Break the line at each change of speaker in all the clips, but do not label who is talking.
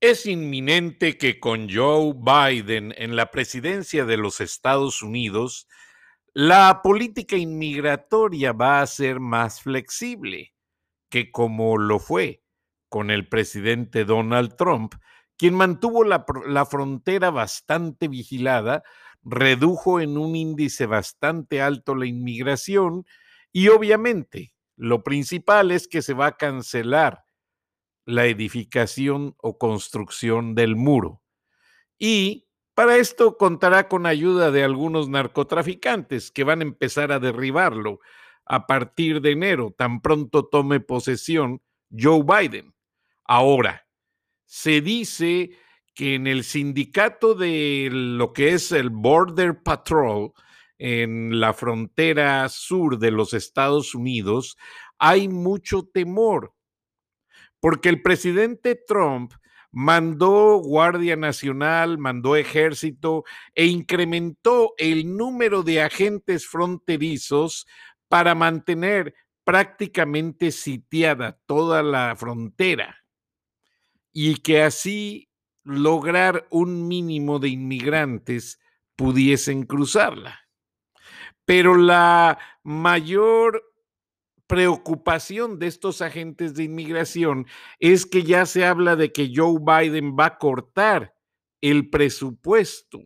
Es inminente que con Joe Biden en la presidencia de los Estados Unidos, la política inmigratoria va a ser más flexible que como lo fue con el presidente Donald Trump, quien mantuvo la, frontera bastante vigilada, redujo en un índice bastante alto la inmigración y obviamente lo principal es que se va a cancelar la edificación o construcción del muro. Y para esto contará con ayuda de algunos narcotraficantes que van a empezar a derribarlo a partir de enero, tan pronto tome posesión Joe Biden. Ahora, se dice que en el sindicato de lo que es el Border Patrol, en la frontera sur de los Estados Unidos, hay mucho temor porque el presidente Trump mandó Guardia Nacional, mandó ejército e incrementó el número de agentes fronterizos para mantener prácticamente sitiada toda la frontera y que así lograr un mínimo de inmigrantes pudiesen cruzarla. Pero la mayor preocupación de estos agentes de inmigración es que ya se habla de que Joe Biden va a cortar el presupuesto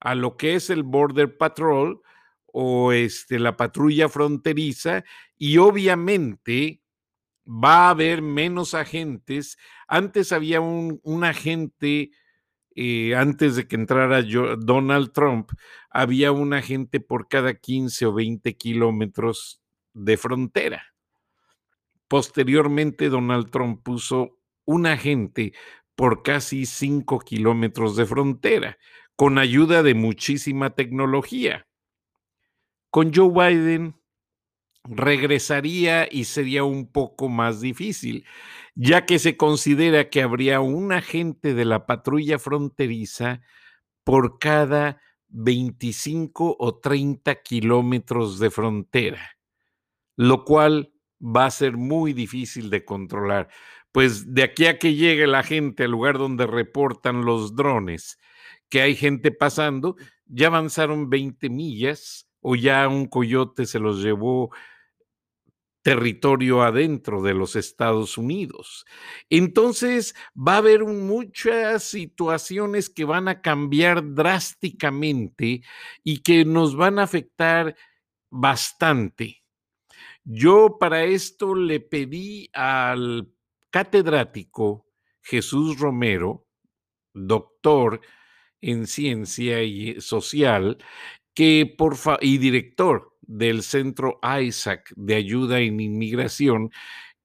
a lo que es el Border Patrol o este, la patrulla fronteriza y obviamente va a haber menos agentes. Antes había un, agente, eh, antes de que entrara Donald Trump, había un agente por cada 15 o 20 kilómetros de frontera. Posteriormente, Donald Trump puso un agente por casi cinco kilómetros de frontera, con ayuda de muchísima tecnología. Con Joe Biden regresaría y sería un poco más difícil, ya que se considera que habría un agente de la patrulla fronteriza por cada 25 o 30 kilómetros de frontera lo cual va a ser muy difícil de controlar. Pues de aquí a que llegue la gente al lugar donde reportan los drones, que hay gente pasando, ya avanzaron 20 millas o ya un coyote se los llevó territorio adentro de los Estados Unidos. Entonces va a haber muchas situaciones que van a cambiar drásticamente y que nos van a afectar bastante. Yo para esto le pedí al catedrático Jesús Romero, doctor en ciencia y social, que por y director del Centro ISAC de Ayuda en Inmigración,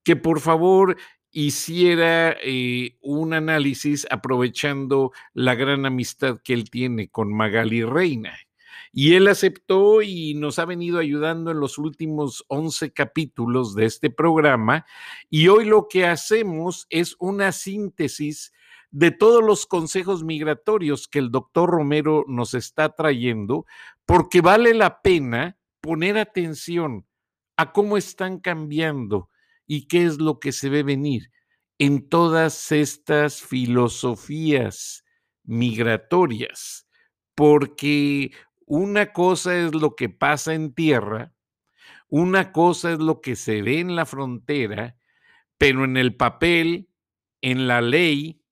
que por favor hiciera eh, un análisis aprovechando la gran amistad que él tiene con Magali Reina. Y él aceptó y nos ha venido ayudando en los últimos 11 capítulos de este programa. Y hoy lo que hacemos es una síntesis de todos los consejos migratorios que el doctor Romero nos está trayendo, porque vale la pena poner atención a cómo están cambiando y qué es lo que se ve venir en todas estas filosofías migratorias, porque una cosa es lo que pasa en tierra, una cosa es lo que se ve en la frontera, pero en el papel, en la ley,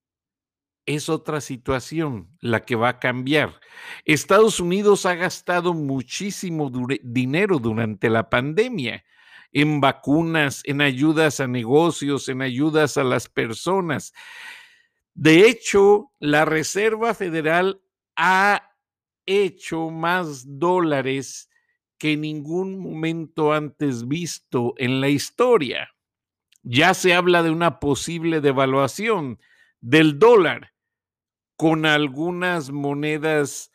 es otra situación la que va a cambiar. Estados Unidos ha gastado muchísimo dinero durante la pandemia en vacunas, en ayudas a negocios, en ayudas a las personas. De hecho, la Reserva Federal ha hecho más dólares que en ningún momento antes visto en la historia. Ya se habla de una posible devaluación del dólar con algunas monedas,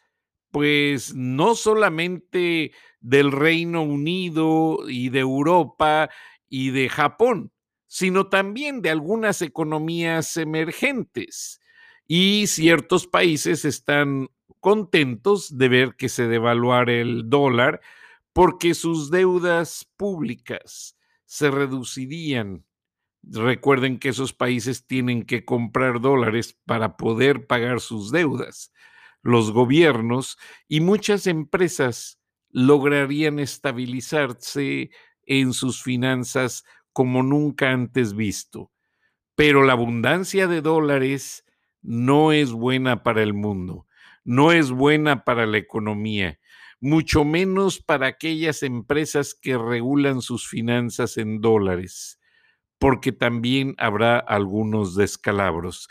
pues no solamente del Reino Unido y de Europa y de Japón, sino también de algunas economías emergentes. Y ciertos países están contentos de ver que se devaluara el dólar porque sus deudas públicas se reducirían Recuerden que esos países tienen que comprar dólares para poder pagar sus deudas. Los gobiernos y muchas empresas lograrían estabilizarse en sus finanzas como nunca antes visto. Pero la abundancia de dólares no es buena para el mundo, no es buena para la economía, mucho menos para aquellas empresas que regulan sus finanzas en dólares, porque también habrá algunos descalabros.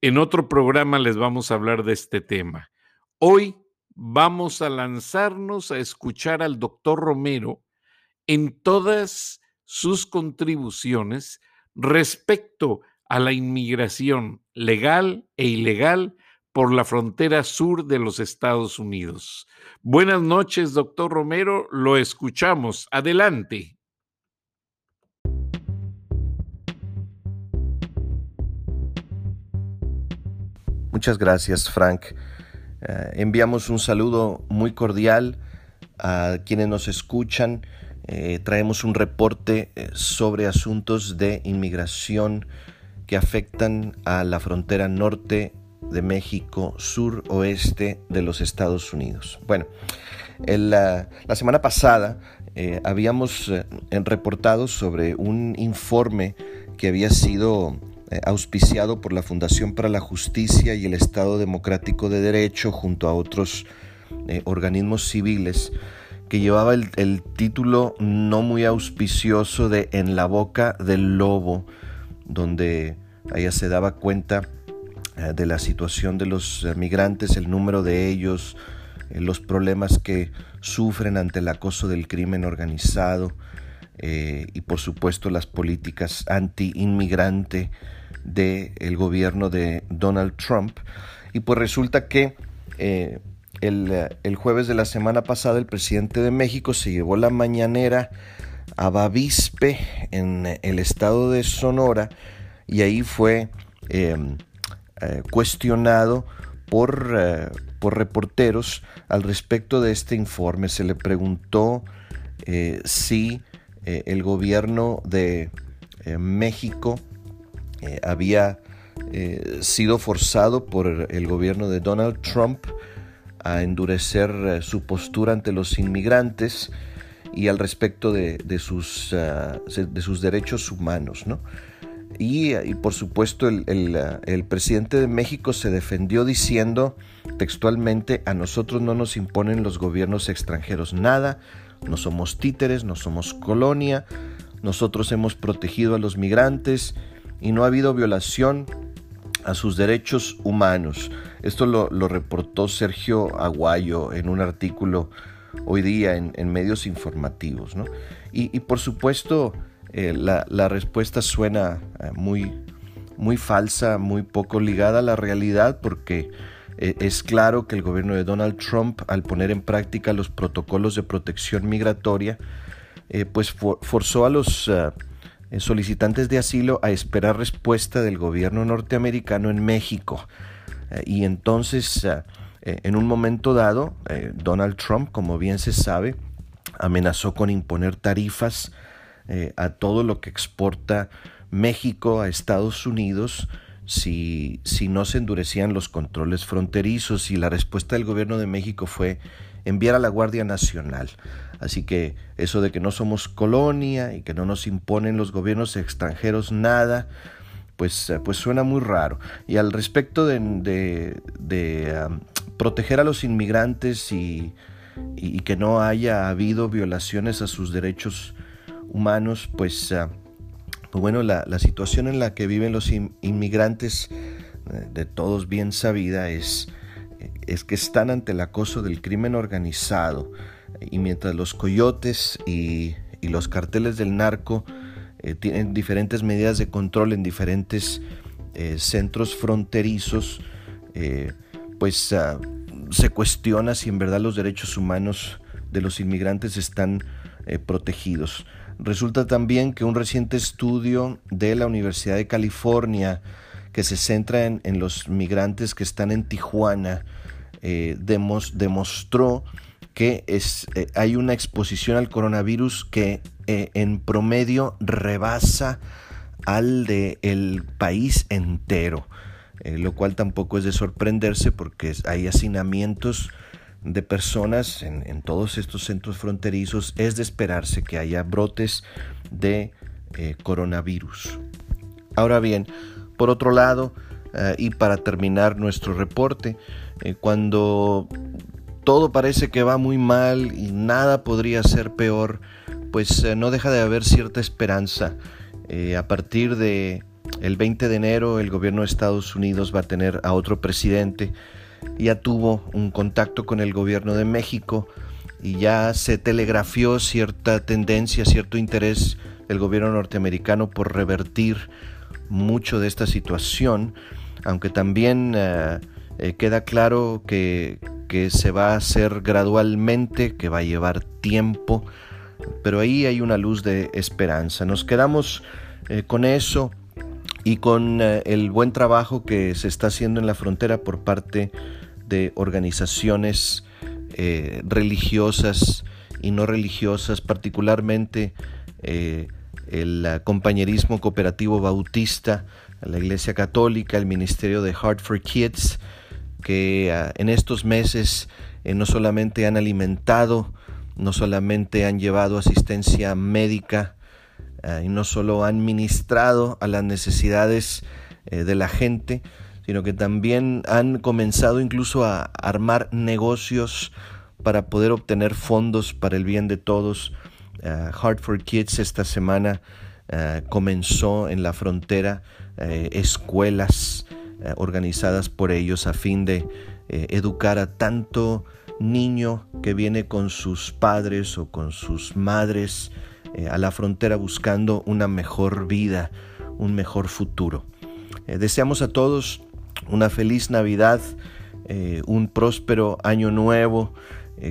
En otro programa les vamos a hablar de este tema. Hoy vamos a lanzarnos a escuchar al doctor Romero en todas sus contribuciones respecto a la inmigración legal e ilegal por la frontera sur de los Estados Unidos. Buenas noches, doctor Romero, lo escuchamos. Adelante.
Muchas gracias, Frank. Eh, enviamos un saludo muy cordial a quienes nos escuchan. Eh, traemos un reporte eh, sobre asuntos de inmigración que afectan a la frontera norte de México, sur oeste de los Estados Unidos. Bueno, la, semana pasada habíamos reportado sobre un informe que había sido eh, auspiciado por la Fundación para la Justicia y el Estado Democrático de Derecho junto a otros eh, organismos civiles que llevaba el, título no muy auspicioso de En la boca del lobo, donde ella se daba cuenta eh, de la situación de los migrantes, el número de ellos, los problemas que sufren ante el acoso del crimen organizado y por supuesto las políticas anti-inmigrante del gobierno de Donald Trump. Y pues resulta que eh, el, jueves de la semana pasada el presidente de México se llevó la mañanera a Bavispe en el estado de Sonora y ahí fue eh, cuestionado por, eh, por, reporteros al respecto de este informe. Se le preguntó si el gobierno de México eh, había eh, sido forzado por el gobierno de Donald Trump a endurecer eh, su postura ante los inmigrantes y al respecto de, sus, de sus derechos humanos. Y, por supuesto el, presidente de México se defendió diciendo textualmente, a nosotros no nos imponen los gobiernos extranjeros nada, no somos títeres, no somos colonia, nosotros hemos protegido a los migrantes y no ha habido violación a sus derechos humanos. Esto lo, reportó Sergio Aguayo en un artículo hoy día en, medios informativos. Y, por supuesto eh, la, respuesta suena eh, muy, muy falsa, muy poco ligada a la realidad porque eh, es claro que el gobierno de Donald Trump al poner en práctica los protocolos de protección migratoria pues forzó a los solicitantes de asilo a esperar respuesta del gobierno norteamericano en México. Y entonces, en un momento dado, Donald Trump, como bien se sabe, amenazó con imponer tarifas a todo lo que exporta México a Estados Unidos si, si no se endurecían los controles fronterizos y la respuesta del gobierno de México fue enviar a la Guardia Nacional. Así que eso de que no somos colonia y que no nos imponen los gobiernos extranjeros nada, pues, eh, pues suena muy raro. Y al respecto de, proteger a los inmigrantes y, que no haya habido violaciones a sus derechos humanos, pues, ah, pues bueno, la, situación en la que viven los inmigrantes, eh, de todos bien sabida, es, es que están ante el acoso del crimen organizado y mientras los coyotes y, los carteles del narco eh, tienen diferentes medidas de control en diferentes eh, centros fronterizos, eh, pues ah, se cuestiona si en verdad los derechos humanos de los inmigrantes están protegidos. Resulta también que un reciente estudio de la Universidad de California que se centra en, los migrantes que están en Tijuana demostró que es, eh, hay una exposición al coronavirus que eh, en promedio rebasa al de el país entero, eh, lo cual tampoco es de sorprenderse porque hay hacinamientos de personas en, todos estos centros fronterizos, es de esperarse que haya brotes de eh, coronavirus. Ahora bien, por otro lado, eh, y para terminar nuestro reporte, cuando todo parece que va muy mal y nada podría ser peor, pues eh, no deja de haber cierta esperanza. Eh, a partir de el 20 de enero el gobierno de Estados Unidos va a tener a otro presidente. Ya tuvo un contacto con el gobierno de México y ya se telegrafió cierta tendencia, cierto interés del gobierno norteamericano por revertir mucho de esta situación, aunque también eh, queda claro que, que se va a hacer gradualmente, que va a llevar tiempo, pero ahí hay una luz de esperanza. Nos quedamos eh, con eso y con eh, el buen trabajo que se está haciendo en la frontera por parte de organizaciones eh, religiosas y no religiosas, particularmente el compañerismo cooperativo bautista, la Iglesia Católica, el Ministerio de Heart for Kids, que ah, en estos meses eh, no solamente han alimentado, no solamente han llevado asistencia médica ah, y no solo han ministrado a las necesidades eh, de la gente, sino que también han comenzado incluso a armar negocios para poder obtener fondos para el bien de todos. Uh, Heart for Kids esta semana comenzó en la frontera escuelas eh, organizadas por ellos a fin de eh, educar a tanto niño que viene con sus padres o con sus madres eh, a la frontera buscando una mejor vida, un mejor futuro. deseamos a todos una feliz Navidad, un próspero año nuevo,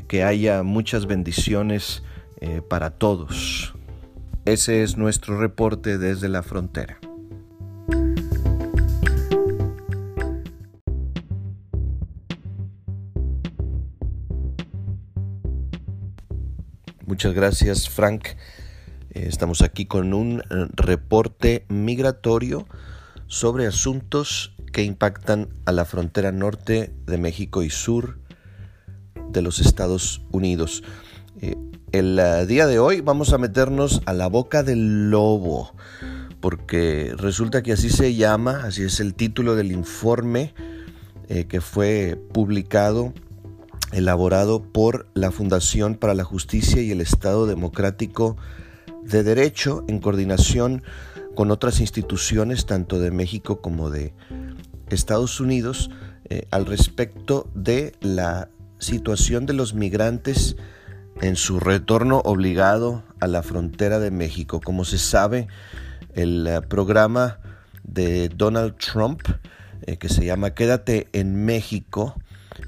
que haya muchas bendiciones para todos. Ese es nuestro reporte desde la frontera. Muchas gracias, Frank. Eh, estamos aquí con un eh, reporte migratorio sobre asuntos que impactan a la frontera norte de México y sur de los Estados Unidos. Eh, el día de hoy vamos a meternos a la boca del lobo, porque resulta que así se llama, así es el título del informe que fue publicado elaborado por la Fundación para la Justicia y el Estado Democrático de Derecho en coordinación con otras instituciones tanto de México como de Estados Unidos eh, al respecto de la situación de los migrantes en su retorno obligado a la frontera de México. Como se sabe, el eh, programa de Donald Trump, eh, que se llama Quédate en México,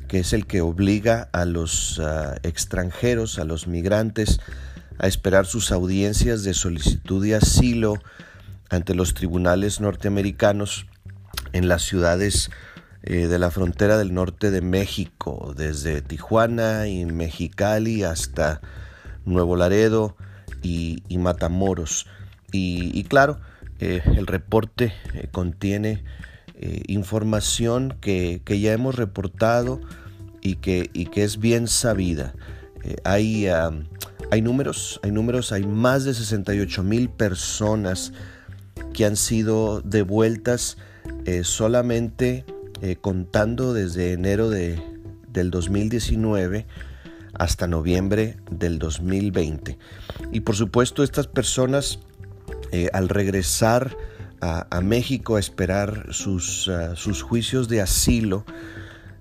que es el que obliga a los ah, extranjeros, a los migrantes, a esperar sus audiencias de solicitud de asilo ante los tribunales norteamericanos en las ciudades eh, de la frontera del norte de México, desde Tijuana y Mexicali hasta Nuevo Laredo y, Matamoros. Y, claro, eh, el reporte eh, contiene información que, ya hemos reportado y que, que es bien sabida. Hay, hay números, hay números, hay más de 68 mil personas que han sido devueltas eh, solamente contando desde enero de, del 2019 hasta noviembre del 2020. Y por supuesto estas personas al regresar a, México a esperar sus, ah, sus juicios de asilo,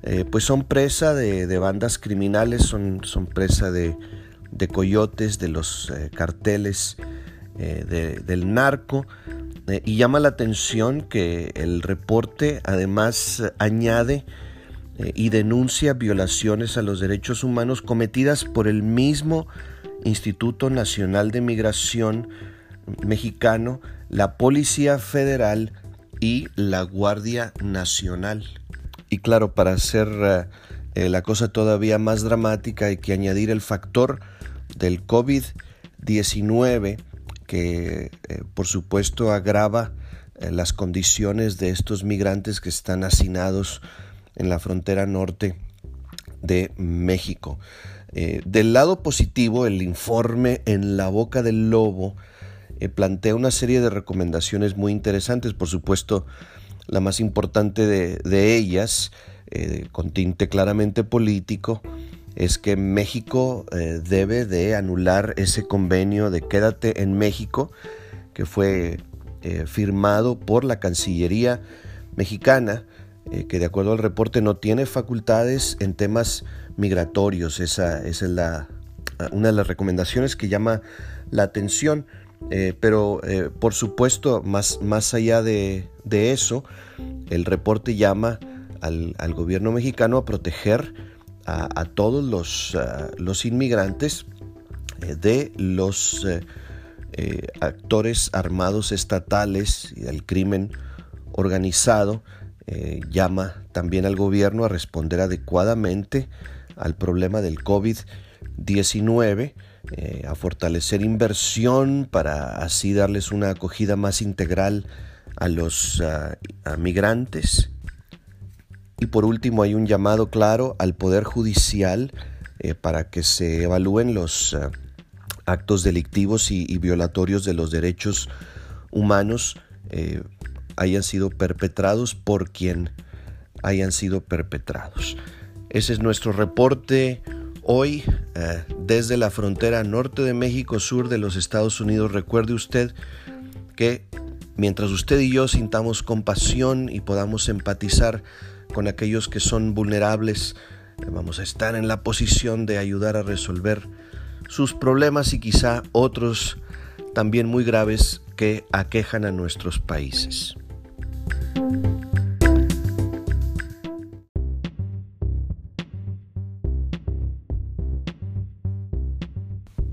eh, pues son presa de, bandas criminales, son, son presa de, coyotes, de los eh, carteles eh, del narco. y llama la atención que el reporte además añade y denuncia violaciones a los derechos humanos cometidas por el mismo Instituto Nacional de Migración mexicano la Policía Federal y la Guardia Nacional. Y claro, para hacer eh, eh, la cosa todavía más dramática hay que añadir el factor del COVID-19 que por supuesto agrava las condiciones de estos migrantes que están hacinados en la frontera norte de México. del lado positivo, el informe en la boca del lobo plantea una serie de recomendaciones muy interesantes, por supuesto, la más importante de, ellas, eh, con tinte claramente político, es que México eh, debe de anular ese convenio de Quédate en México que fue eh, firmado por la Cancillería mexicana, que de acuerdo al reporte no tiene facultades en temas migratorios. Esa, es la, una de las recomendaciones que llama la atención. Eh, pero eh, por supuesto, más, más allá de, eso, el reporte llama al, gobierno mexicano a proteger a, todos los, los, inmigrantes eh, de los actores armados estatales y del crimen organizado. llama también al gobierno a responder adecuadamente al problema del COVID-19 eh, a fortalecer inversión para así darles una acogida más integral a los ah, migrantes. Y por último hay un llamado claro al Poder Judicial eh, para que se evalúen los ah, actos delictivos y, violatorios de los derechos humanos eh, hayan sido perpetrados por quien hayan sido perpetrados. Ese es nuestro reporte Hoy, eh, desde la frontera norte de México, sur de los Estados Unidos, recuerde usted que mientras usted y yo sintamos compasión y podamos empatizar con aquellos que son vulnerables, vamos a estar en la posición de ayudar a resolver sus problemas y quizá otros también muy graves que aquejan a nuestros países.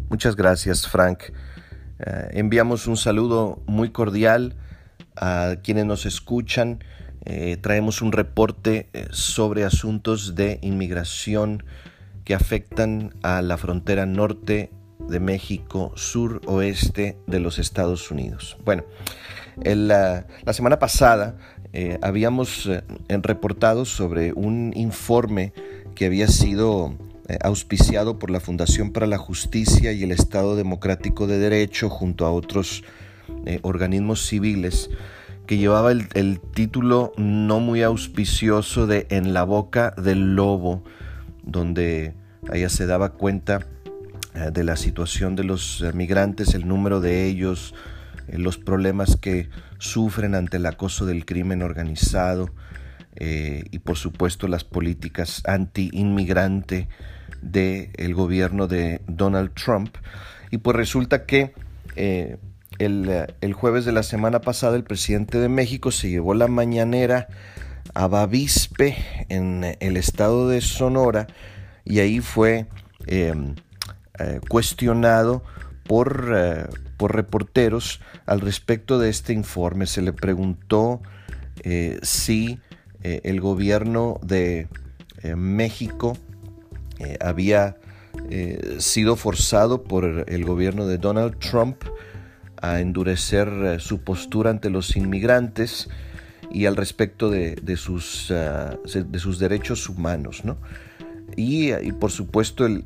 Muchas gracias, Frank. Eh, enviamos un saludo muy cordial a quienes nos escuchan. Eh, traemos un reporte eh, sobre asuntos de inmigración que afectan a la frontera norte de México, sur oeste de los Estados Unidos. Bueno, la, semana pasada habíamos reportado sobre un informe que había sido eh, auspiciado por la Fundación para la Justicia y el Estado Democrático de Derecho junto a otros eh, organismos civiles que llevaba el, título no muy auspicioso de En la boca del lobo, donde ella se daba cuenta eh, de la situación de los migrantes, el número de ellos, los problemas que sufren ante el acoso del crimen organizado y por supuesto las políticas anti-inmigrante del gobierno de Donald Trump. Y pues resulta que eh, el, jueves de la semana pasada el presidente de México se llevó la mañanera a Bavispe en el estado de Sonora y ahí fue em, eh, cuestionado por, eh, por, reporteros al respecto de este informe. Se le preguntó si el gobierno de México eh, había eh, sido forzado por el gobierno de Donald Trump a endurecer eh, su postura ante los inmigrantes y al respecto de, sus, de sus, derechos humanos. Y, por supuesto el,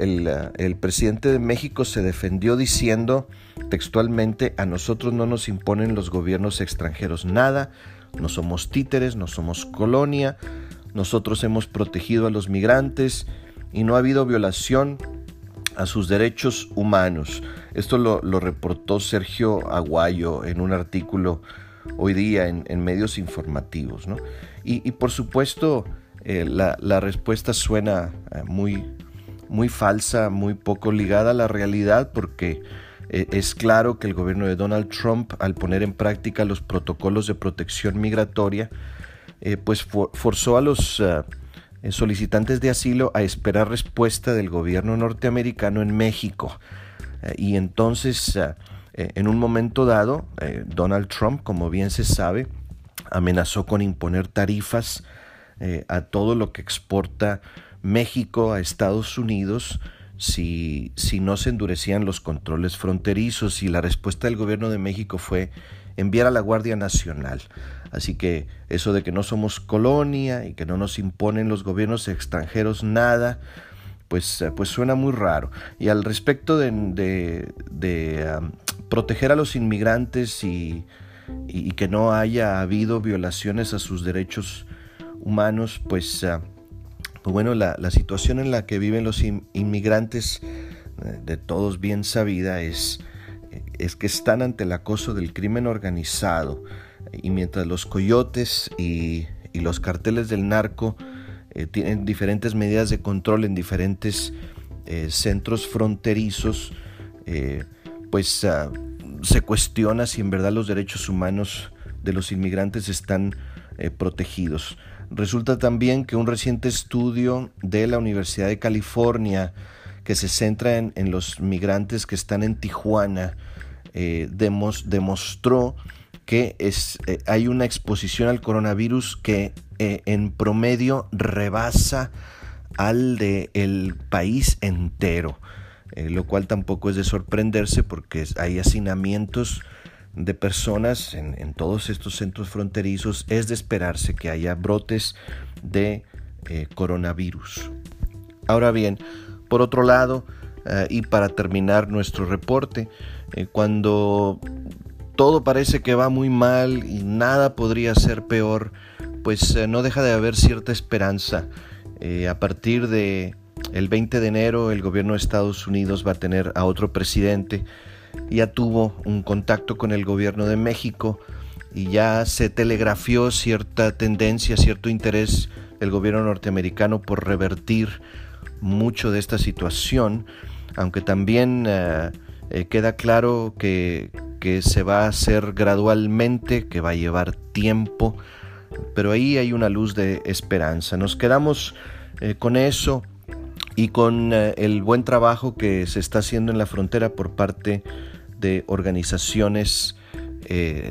el, presidente de México se defendió diciendo textualmente, a nosotros no nos imponen los gobiernos extranjeros nada, no somos títeres, no somos colonia, nosotros hemos protegido a los migrantes y no ha habido violación a sus derechos humanos. Esto lo, reportó Sergio Aguayo en un artículo hoy día en, medios informativos. Y, por supuesto eh, la, respuesta suena eh, muy, muy falsa, muy poco ligada a la realidad porque eh, es claro que el gobierno de Donald Trump al poner en práctica los protocolos de protección migratoria pues forzó a los solicitantes de asilo a esperar respuesta del gobierno norteamericano en México. Eh, y entonces, eh, en un momento dado, Donald Trump, como bien se sabe, amenazó con imponer tarifas a todo lo que exporta México a Estados Unidos si, si no se endurecían los controles fronterizos y la respuesta del gobierno de México fue enviar a la Guardia Nacional. Así que eso de que no somos colonia y que no nos imponen los gobiernos extranjeros nada, pues, eh, pues suena muy raro. Y al respecto de, proteger a los inmigrantes y, que no haya habido violaciones a sus derechos humanos, pues, ah, pues bueno, la, la, situación en la que viven los inmigrantes, eh, de todos bien sabida, es, es que están ante el acoso del crimen organizado. Y mientras los coyotes y, los carteles del narco eh, tienen diferentes medidas de control en diferentes eh, centros fronterizos, pues ah, se cuestiona si en verdad los derechos humanos de los inmigrantes están protegidos. Resulta también que un reciente estudio de la Universidad de California que se centra en, los migrantes que están en Tijuana eh, demostró que es, eh, hay una exposición al coronavirus que eh, en promedio rebasa al del el país entero, lo cual tampoco es de sorprenderse porque hay hacinamientos de personas en, todos estos centros fronterizos, es de esperarse que haya brotes de coronavirus. Ahora bien, por otro lado, eh, y para terminar nuestro reporte, eh, cuando todo parece que va muy mal y nada podría ser peor, pues no deja de haber cierta esperanza. a partir de el 20 de enero, el gobierno de Estados Unidos va a tener a otro presidente ya tuvo un contacto con el gobierno de México y ya se telegrafió cierta tendencia, cierto interés del gobierno norteamericano por revertir mucho de esta situación, aunque también eh, eh, queda claro que, se va a hacer gradualmente, que va a llevar tiempo, pero ahí hay una luz de esperanza. Nos quedamos eh, con eso y con el buen trabajo que se está haciendo en la frontera por parte de organizaciones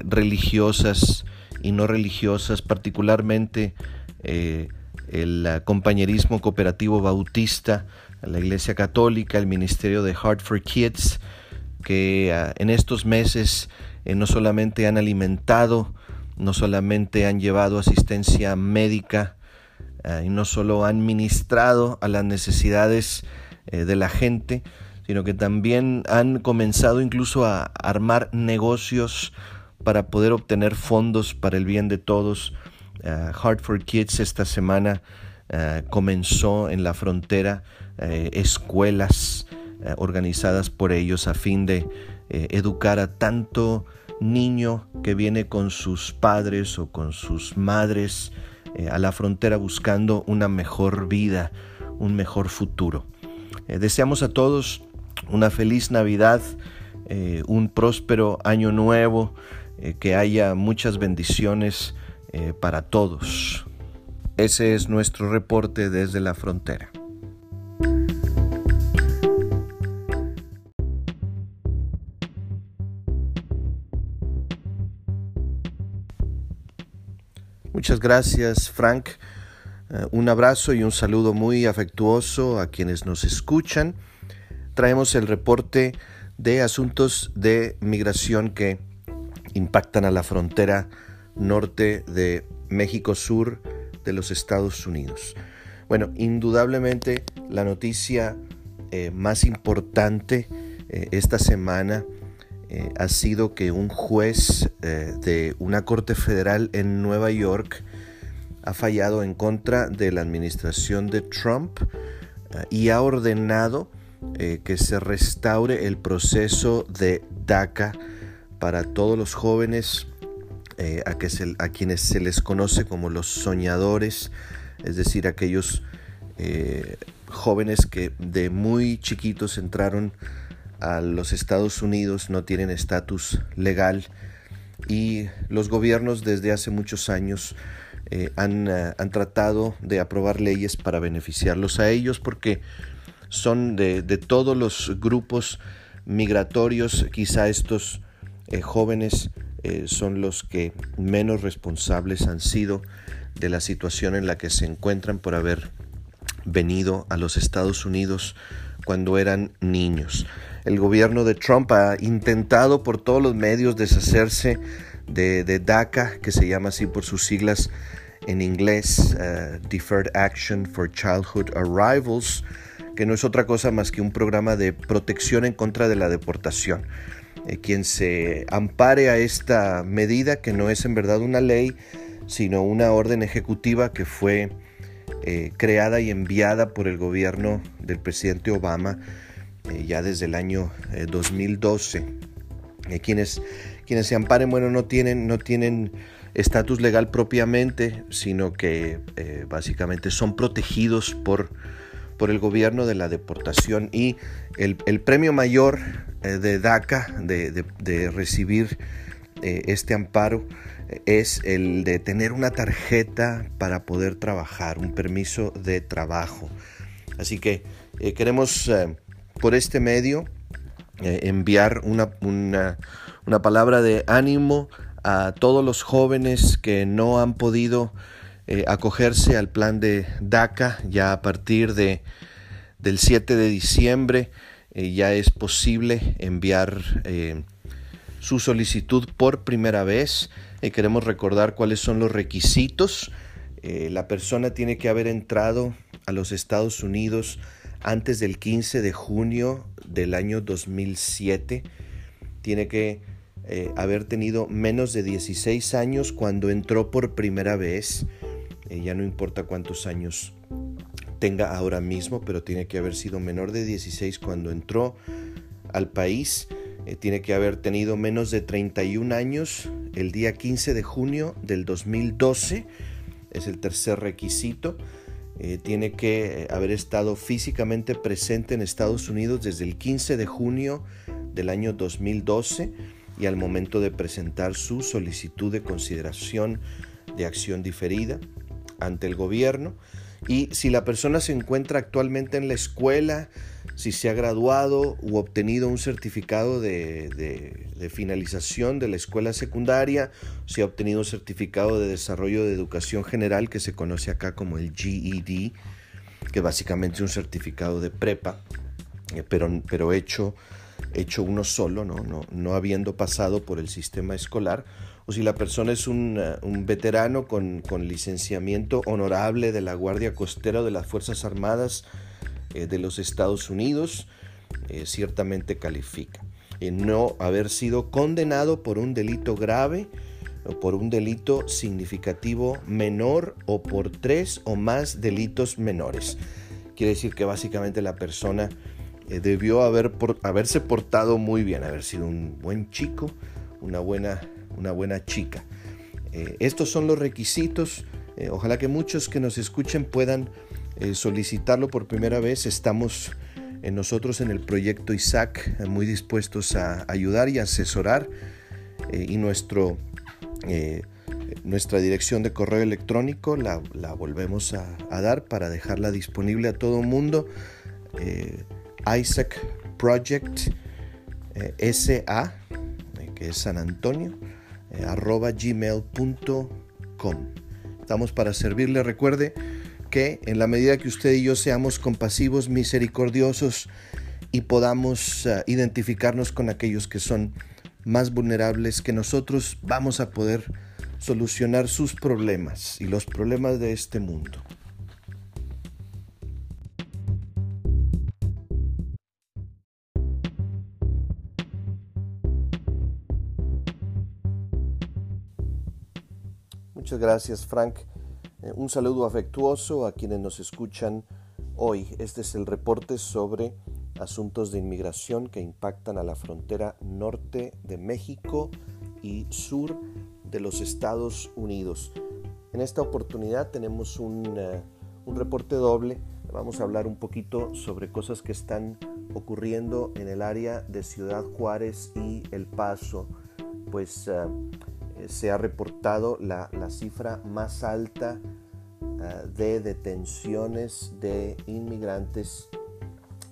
religiosas y no religiosas, particularmente el compañerismo cooperativo bautista, la Iglesia Católica, el Ministerio de Heart for Kids, que en estos meses no solamente han alimentado, no solamente han llevado asistencia médica, eh, y no solo han ministrado a las necesidades eh, de la gente, sino que también han comenzado incluso a armar negocios para poder obtener fondos para el bien de todos. Uh, Heart for Kids esta semana comenzó en la frontera escuelas organizadas por ellos a fin de educar a tanto niño que viene con sus padres o con sus madres eh, a la frontera buscando una mejor vida, un mejor futuro. Eh, deseamos a todos una feliz Navidad, eh, un próspero año nuevo, que haya muchas bendiciones para todos. Ese es nuestro reporte desde la frontera. Muchas gracias, Frank. Eh, un abrazo y un saludo muy afectuoso a quienes nos escuchan. Traemos el reporte de asuntos de migración que impactan a la frontera norte de México Sur de los Estados Unidos. Bueno, indudablemente la noticia eh, más importante eh, esta semana eh, ha sido que un juez de una corte federal en Nueva York ha fallado en contra de la administración de Trump y ha ordenado que se restaure el proceso de DACA para todos los jóvenes a, que a, quienes se les conoce como los soñadores, es decir, aquellos jóvenes que de muy chiquitos entraron a los Estados Unidos no tienen estatus legal y los gobiernos desde hace muchos años eh, han, eh, han, tratado de aprobar leyes para beneficiarlos a ellos porque son de, todos los grupos migratorios, quizá estos eh, jóvenes son los que menos responsables han sido de la situación en la que se encuentran por haber venido a los Estados Unidos cuando eran niños. El gobierno de Trump ha intentado por todos los medios deshacerse de, DACA, que se llama así por sus siglas en inglés, uh, Deferred Action for Childhood Arrivals, que no es otra cosa más que un programa de protección en contra de la deportación. Eh, quien se ampare a esta medida, que no es en verdad una ley, sino una orden ejecutiva que fue eh, creada y enviada por el gobierno del presidente Obama eh, ya desde el año 2012. quienes, quienes se amparen, bueno, no tienen, no tienen estatus legal propiamente, sino que básicamente son protegidos por por el gobierno de la deportación y el, premio mayor eh, de DACA de, recibir eh, este amparo es el de tener una tarjeta para poder trabajar, un permiso de trabajo. Así que eh, queremos por este medio enviar una, una palabra de ánimo a todos los jóvenes que no han podido eh, acogerse al plan de DACA ya a partir de, del 7 de diciembre. Eh, ya es posible enviar eh, su solicitud por primera vez. queremos recordar cuáles son los requisitos. la persona tiene que haber entrado a los Estados Unidos antes del 15 de junio del año 2007. Tiene que haber tenido menos de 16 años cuando entró por primera vez. Eh, ya no importa cuántos años tenga ahora mismo, pero tiene que haber sido menor de 16 cuando entró al país. Eh, tiene que haber tenido menos de 31 años el día 15 de junio del 2012. Es el tercer requisito. Eh, tiene que haber estado físicamente presente en Estados Unidos desde el 15 de junio del año 2012 y al momento de presentar su solicitud de consideración de acción diferida ante el gobierno y si la persona se encuentra actualmente en la escuela, si se ha graduado u obtenido un certificado de, finalización de la escuela secundaria, si ha obtenido un certificado de desarrollo de educación general que se conoce acá como el GED, que básicamente es un certificado de prepa, eh, pero, pero hecho, hecho uno solo, ¿no? No, no habiendo pasado por el sistema escolar, o si la persona es un, eh, veterano con, licenciamiento honorable de la Guardia Costera de las Fuerzas Armadas eh, de los Estados Unidos, eh, ciertamente califica. no haber sido condenado por un delito grave o por un delito significativo menor o por tres o más delitos menores. Quiere decir que básicamente la persona debió haber haberse portado muy bien, haber sido un buen chico, una buena una buena chica. Eh, estos son los requisitos. Eh, ojalá que muchos que nos escuchen puedan eh, solicitarlo por primera vez. Estamos nosotros en el proyecto Isaac muy dispuestos a ayudar y asesorar. y nuestro, nuestra dirección de correo electrónico la, volvemos a, dar para dejarla disponible a todo mundo. Isaac Project SA, que es San Antonio arroba gmail.com. Estamos para servirle. Recuerde que en la medida que usted y yo seamos compasivos, misericordiosos y podamos eh, identificarnos con aquellos que son más vulnerables, que nosotros vamos a poder solucionar sus problemas y los problemas de este mundo. Muchas gracias, Frank. Eh, un saludo afectuoso a quienes nos escuchan hoy. Este es el reporte sobre asuntos de inmigración que impactan a la frontera norte de México y sur de los Estados Unidos. En esta oportunidad tenemos un, eh, reporte doble. Vamos a hablar un poquito sobre cosas que están ocurriendo en el área de Ciudad Juárez y El Paso. Pues eh, se ha reportado la, cifra más alta ah, de detenciones de inmigrantes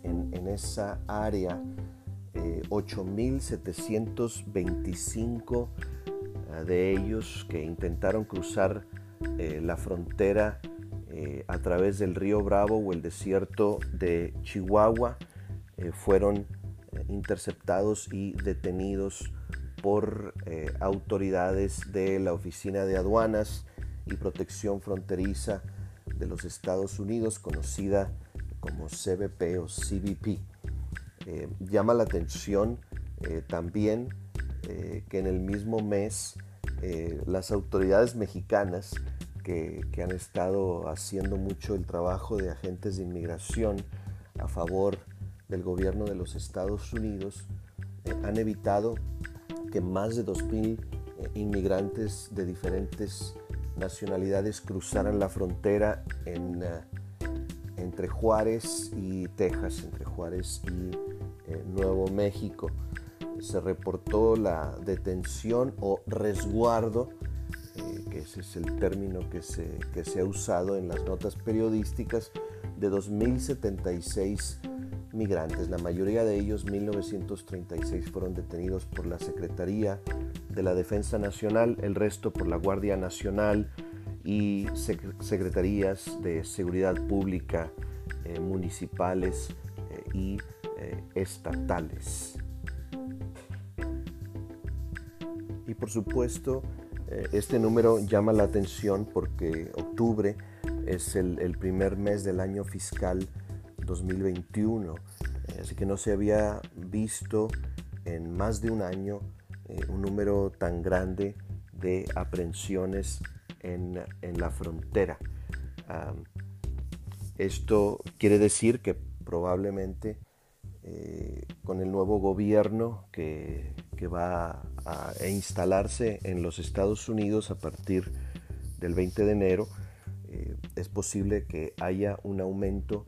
en, esa área. 8.725 eh, ah, de ellos que intentaron cruzar eh, la frontera eh, a través del río Bravo o el desierto de Chihuahua. fueron interceptados y detenidos por autoridades de la Oficina de Aduanas y Protección Fronteriza de los Estados Unidos, conocida como CBP o CBP. Eh, llama la atención eh, también eh, que en el mismo mes las autoridades mexicanas que, han estado haciendo mucho el trabajo de agentes de inmigración a favor del gobierno de los Estados Unidos han evitado que más de 2.000 inmigrantes de diferentes nacionalidades cruzaran la frontera eh, entre Juárez y Texas, entre Juárez y eh, Nuevo México. Se reportó la detención o resguardo, eh, que ese es el término que se, que se ha usado en las notas periodísticas, de 2.076 migrantes. La mayoría de ellos, 1936, fueron detenidos por la Secretaría de la Defensa Nacional, el resto por la Guardia Nacional y secretarías de seguridad pública eh, municipales eh, y eh, estatales. Y por supuesto, este número llama la atención porque octubre es el, el primer mes del año fiscal 2021, así que no se había visto en más de un año eh, un número tan grande de aprehensiones en, la frontera. esto quiere decir que probablemente eh, con el nuevo gobierno que, va a, instalarse en los Estados Unidos a partir del 20 de enero, eh, es posible que haya un aumento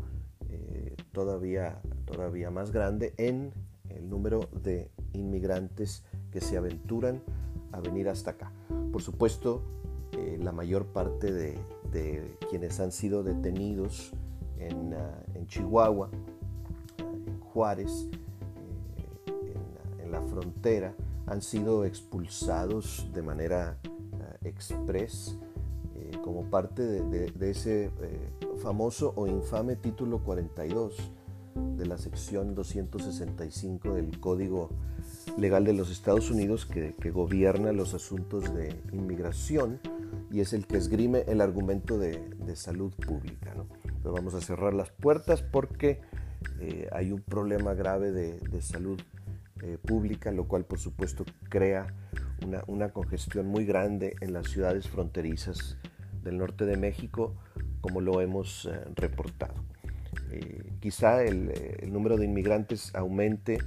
todavía, todavía más grande en el número de inmigrantes que se aventuran a venir hasta acá. Por supuesto, eh, la mayor parte de, quienes han sido detenidos en, ah, Chihuahua, en Juárez, eh, en, la frontera, han sido expulsados de manera uh, express eh, como parte de ese famoso o infame título 42 de la sección 265 del Código Legal de los Estados Unidos que, gobierna los asuntos de inmigración y es el que esgrime el argumento de, salud pública. ¿no? vamos a cerrar las puertas porque eh, hay un problema grave de, salud eh, pública, lo cual por supuesto crea una, congestión muy grande en las ciudades fronterizas del norte de México, como lo hemos eh, reportado. Eh, quizá el, eh, el, número de inmigrantes aumente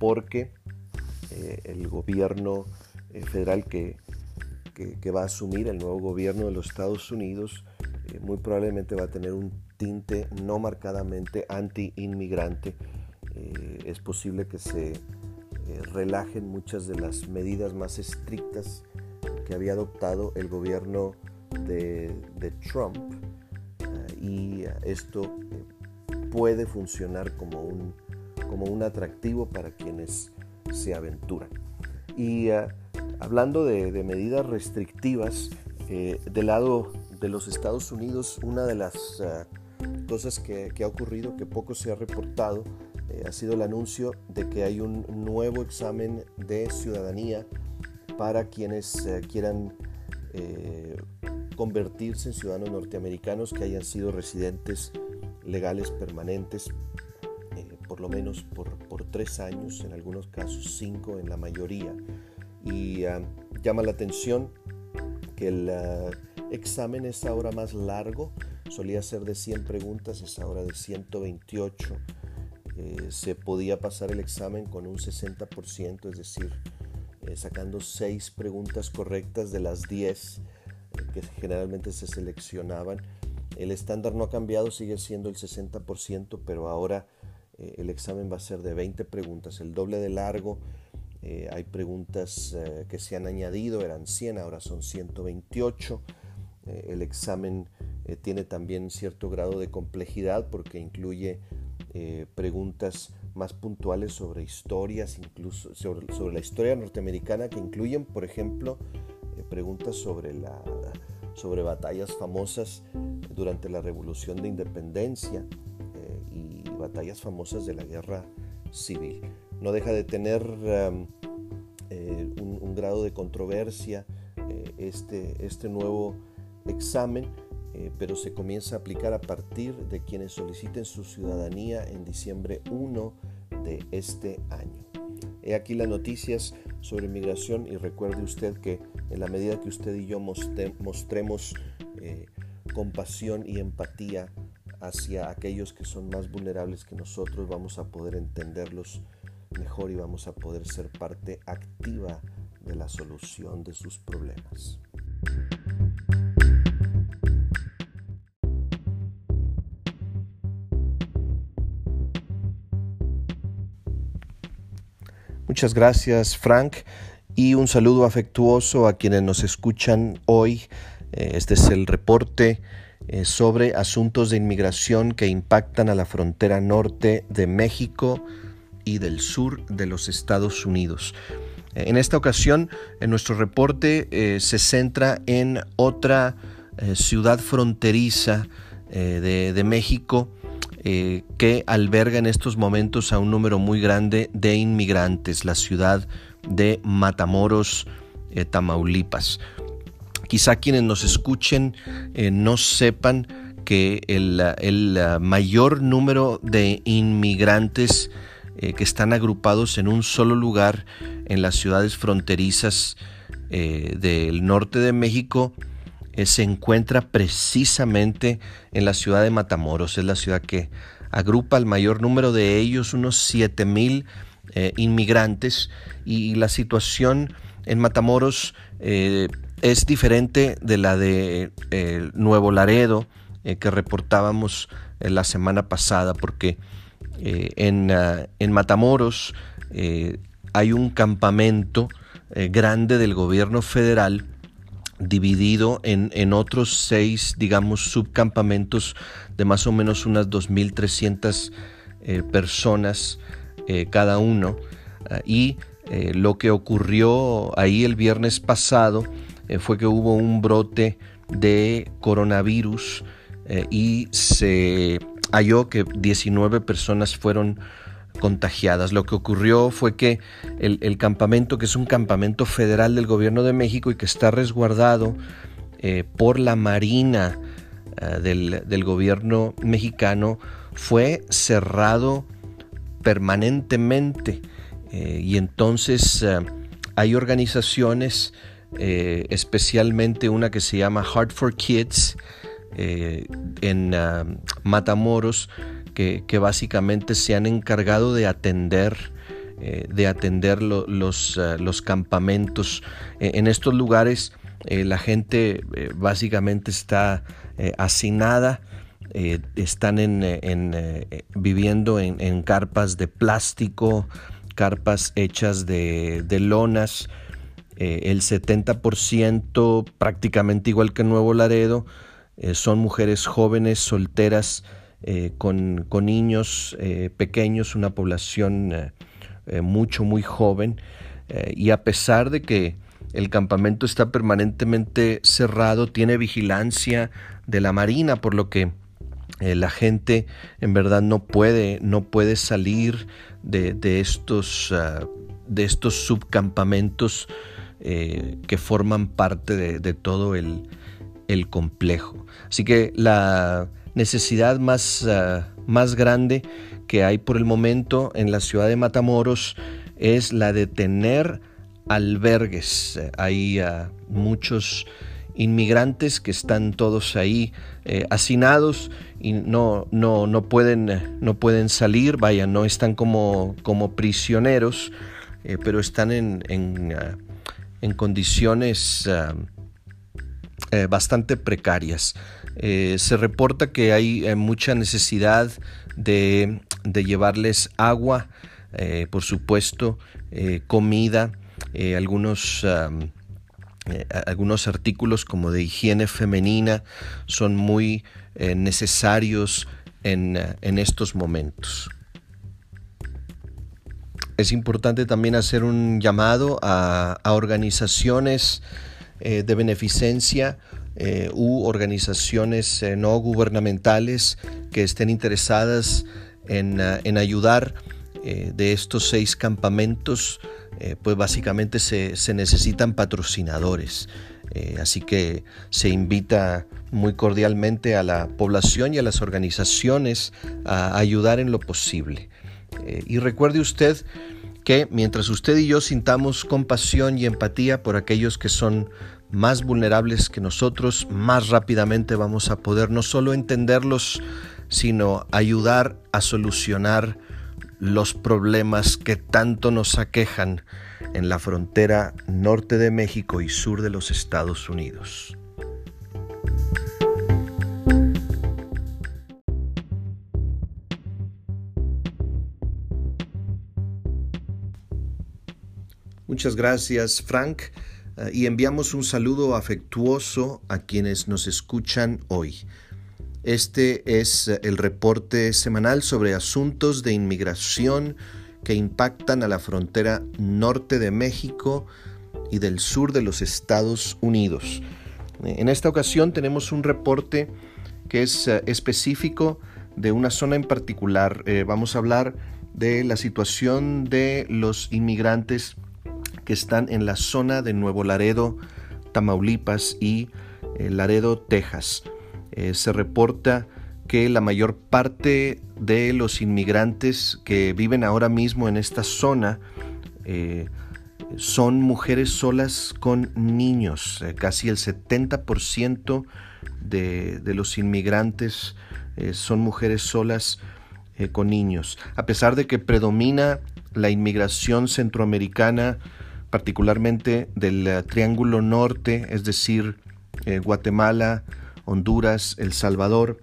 porque el gobierno federal que, que, va a asumir, el nuevo gobierno de los Estados Unidos, muy probablemente va a tener un tinte no marcadamente anti-inmigrante. es posible que se relajen muchas de las medidas más estrictas que había adoptado el gobierno de, Trump y esto eh, puede funcionar como un, como un atractivo para quienes se aventuran. Y eh, hablando de, medidas restrictivas, eh, del lado de los Estados Unidos, una de las cosas que, ha ocurrido, que poco se ha reportado, ha sido el anuncio de que hay un nuevo examen de ciudadanía para quienes quieran convertirse en ciudadanos norteamericanos que hayan sido residentes legales permanentes eh, por lo menos por, tres años, en algunos casos cinco en la mayoría. Y ah, llama la atención que el ah, examen es ahora más largo, solía ser de 100 preguntas, es ahora de 128. Eh, se podía pasar el examen con un 60%, es decir, eh, sacando 6 preguntas correctas de las 10 que generalmente se seleccionaban. El estándar no ha cambiado, sigue siendo el 60%, pero ahora eh, el examen va a ser de 20 preguntas, el doble de largo. Eh, hay preguntas eh, que se han añadido, eran 100, ahora son 128. el examen tiene también cierto grado de complejidad porque incluye preguntas más puntuales sobre historias, incluso sobre, sobre la historia norteamericana, que incluyen, por ejemplo, preguntas sobre, la, sobre batallas famosas durante la Revolución de Independencia eh, y batallas famosas de la guerra civil. No deja de tener um, eh, un, grado de controversia eh, este, este nuevo examen, eh, pero se comienza a aplicar a partir de quienes soliciten su ciudadanía en diciembre 1 de este año. He aquí las noticias sobre inmigración y recuerde usted que en la medida que usted y yo mostremos compasión y empatía hacia aquellos que son más vulnerables que nosotros, vamos a poder entenderlos mejor y vamos a poder ser parte activa de la solución de sus problemas. Muchas gracias Frank y un saludo afectuoso a quienes nos escuchan hoy. Eh, este es el reporte eh, sobre asuntos de inmigración que impactan a la frontera norte de México y del sur de los Estados Unidos. En esta ocasión, en nuestro reporte eh, se centra en otra eh, ciudad fronteriza eh, de, México que alberga en estos momentos a un número muy grande de inmigrantes, la ciudad de Matamoros, Tamaulipas. Quizá quienes nos escuchen no sepan que el, mayor número de inmigrantes eh, que están agrupados en un solo lugar en las ciudades fronterizas eh, del norte de México, eh, se encuentra precisamente en la ciudad de Matamoros. Es la ciudad que agrupa el mayor número de ellos, unos 7 mil inmigrantes, y la situación en Matamoros es diferente de la de Nuevo Laredo que reportábamos la semana pasada, porque eh, ah, en, Matamoros eh, hay un campamento eh, grande del gobierno federal dividido en, otros seis, digamos, subcampamentos de más o menos unas 2.300 personas cada uno. Ah, y lo que ocurrió ahí el viernes pasado fue que hubo un brote de coronavirus y se halló que 19 personas fueron contagiadas. Lo que ocurrió fue que el, campamento, que es un campamento federal del gobierno de México y que está resguardado eh, por la Marina eh, del, gobierno mexicano, fue cerrado permanentemente. Eh, y entonces hay organizaciones, especialmente una que se llama Heart for Kids, en ah, Matamoros que, básicamente se han encargado de atender eh, de atender los, ah, los, campamentos. E, en estos lugares eh, la gente básicamente está hacinada, están en, viviendo en, carpas de plástico, carpas hechas de, de lonas. el 70% prácticamente igual que Nuevo Laredo eh, son mujeres jóvenes, solteras, eh, con, niños eh, pequeños, una población mucho, muy joven. y a pesar de que el campamento está permanentemente cerrado, tiene vigilancia de la Marina, por lo que la gente en verdad no puede, no puede salir de, estos, ah, de estos subcampamentos que forman parte de todo el, el complejo. Así que la necesidad más, ah, más grande que hay por el momento en la ciudad de Matamoros es la de tener albergues. Hay ah, muchos inmigrantes que están todos ahí eh, hacinados y no, no, no, pueden, no pueden salir, vaya, no están como, como prisioneros, eh, pero están en, en, ah, condiciones eh, bastante precarias. Eh, se reporta que hay eh, mucha necesidad de, llevarles agua, por supuesto, comida, algunos, algunos artículos como de higiene femenina son muy necesarios en, estos momentos. Es importante también hacer un llamado a, a organizaciones eh, de beneficencia eh, u organizaciones eh, no gubernamentales que estén interesadas en, ayudar de estos seis campamentos, pues básicamente se, se necesitan patrocinadores. así que se invita muy cordialmente a la población y a las organizaciones a ayudar en lo posible. y recuerde usted que mientras usted y yo sintamos compasión y empatía por aquellos que son más vulnerables que nosotros, más rápidamente vamos a poder no solo entenderlos, sino ayudar a solucionar los problemas que tanto nos aquejan en la frontera norte de México y sur de los Estados Unidos. Muchas gracias, Frank, y enviamos un saludo afectuoso a quienes nos escuchan hoy. Este es eh, el reporte semanal sobre asuntos de inmigración que impactan a la frontera norte de México y del sur de los Estados Unidos. En esta ocasión tenemos un reporte que es eh, específico de una zona en particular. vamos a hablar de la situación de los inmigrantes que están en la zona de Nuevo Laredo, Tamaulipas y eh, Laredo, Texas. Eh, se reporta que la mayor parte de los inmigrantes que viven ahora mismo en esta zona eh, son mujeres solas con niños. casi el 70% de, de, los inmigrantes son mujeres solas con niños. A pesar de que predomina la inmigración centroamericana, particularmente del eh, Triángulo Norte, es decir, eh, Guatemala, Honduras, El Salvador,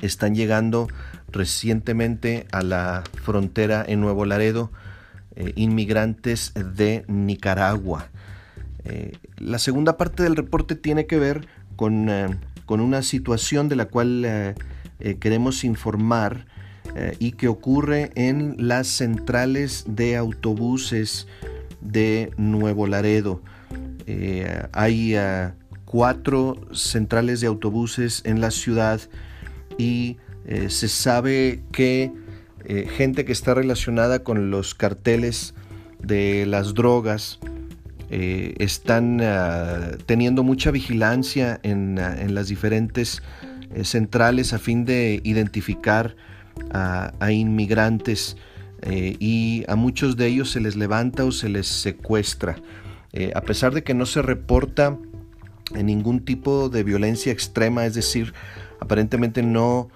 están llegando recientemente a la frontera en Nuevo Laredo eh, inmigrantes de Nicaragua. la segunda parte del reporte tiene que ver con, con una situación de la cual queremos informar y que ocurre en las centrales de autobuses de Nuevo Laredo. Eh, hay ah, cuatro centrales de autobuses en la ciudad y eh, se sabe que eh, gente que está relacionada con los carteles de las drogas están ah, teniendo mucha vigilancia en, ah, en las diferentes centrales a fin de identificar a inmigrantes eh, y a muchos de ellos se les levanta o se les secuestra. Eh, a pesar de que no se reporta ningún tipo de violencia extrema, es decir, aparentemente no,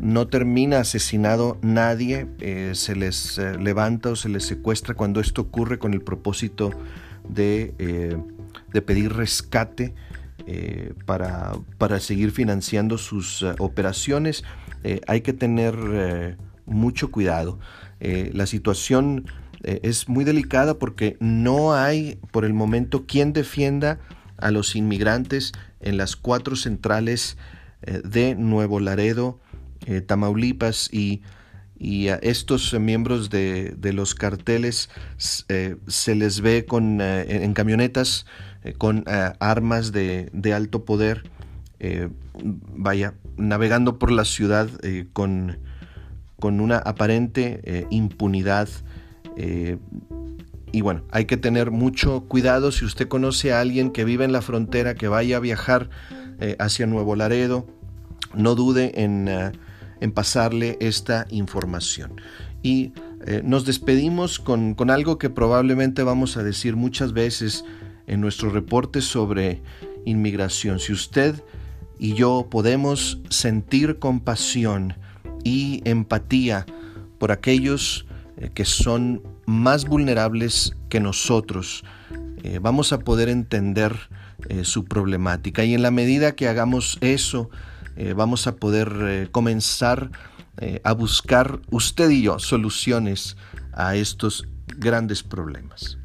no termina asesinado nadie, eh, se les levanta o se les secuestra cuando esto ocurre con el propósito de, de pedir rescate para, para, seguir financiando sus operaciones. hay que tener mucho cuidado. Eh, la situación eh, es muy delicada porque no hay por el momento quien defienda a los inmigrantes en las cuatro centrales eh, de Nuevo Laredo, Tamaulipas y, y, a estos miembros de, los carteles se les ve con, en camionetas con armas de, de, alto poder, vaya, navegando por la ciudad con con una aparente eh, impunidad. Eh, y bueno, hay que tener mucho cuidado si usted conoce a alguien que vive en la frontera, que vaya a viajar eh, hacia Nuevo Laredo, no dude en, en pasarle esta información. Y nos despedimos con, con algo que probablemente vamos a decir muchas veces en nuestros reportes sobre inmigración. Si usted y yo podemos sentir compasión, y empatía por aquellos eh, que son más vulnerables que nosotros. Eh, vamos a poder entender eh, su problemática y en la medida que hagamos eso, vamos a poder comenzar a buscar usted y yo soluciones a estos grandes problemas.